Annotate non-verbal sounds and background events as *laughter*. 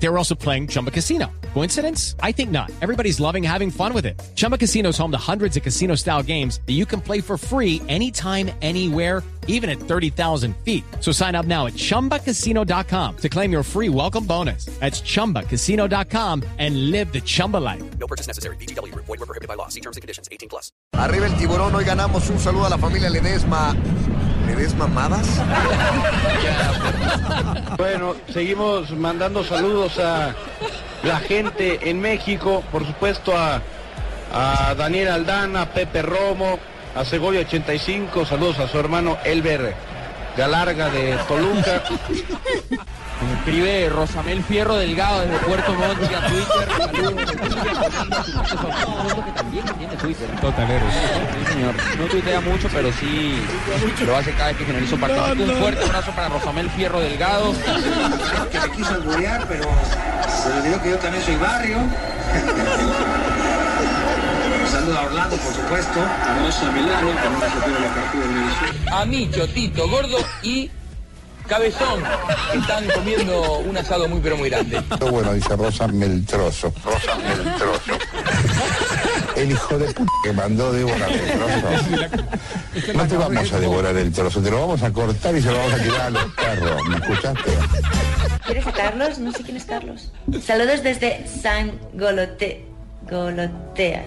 They were also playing Chumba Casino. Coincidence? I think not. Everybody's loving having fun with it. Chumba Casino is home to hundreds of casino style games that you can play for free anytime, anywhere, even at 30,000 feet. So sign up now at chumbacasino.com to claim your free welcome bonus. That's chumbacasino.com and live the Chumba life. No purchase necessary. BGW. Void were prohibited by law. See terms and conditions. 18 plus. Arriba el tiburón, hoy ganamos un saludo a la familia Ledesma. ¿Ledesma Madas? *laughs* Bueno, seguimos mandando saludos a la gente en México, por supuesto a, Daniel Aldana, a Pepe Romo, a Segovia 85, saludos a su hermano Elber Galarga de Toluca. Me escribe Rosamel Fierro Delgado desde Puerto Montt a Twitter. Saludos. que también tiene Twitter. Totalero. Sí, señor. No tuitea mucho, pero sí lo hace cada vez que finaliza un partido. Un fuerte abrazo para Rosamel Fierro Delgado. que me quiso alburear, pero se le olvidó que yo también soy barrio. Un saludo a Orlando, por supuesto. A Rosa Milano, que nunca se pierde la partida en Venezuela. A Micho, Tito, Gordo y Cabezón. que Están comiendo un asado muy, pero muy grande. Bueno, dice Rosa Meltroso. Rosa Meltroso. El hijo de puta que mandó devorar el trozo. No te vamos a devorar el trozo, te lo vamos a cortar y se lo vamos a tirar a los perros. ¿Me escuchaste? ¿Quieres a Carlos? No sé quién es Carlos. Saludos desde San Golote... Goloteas.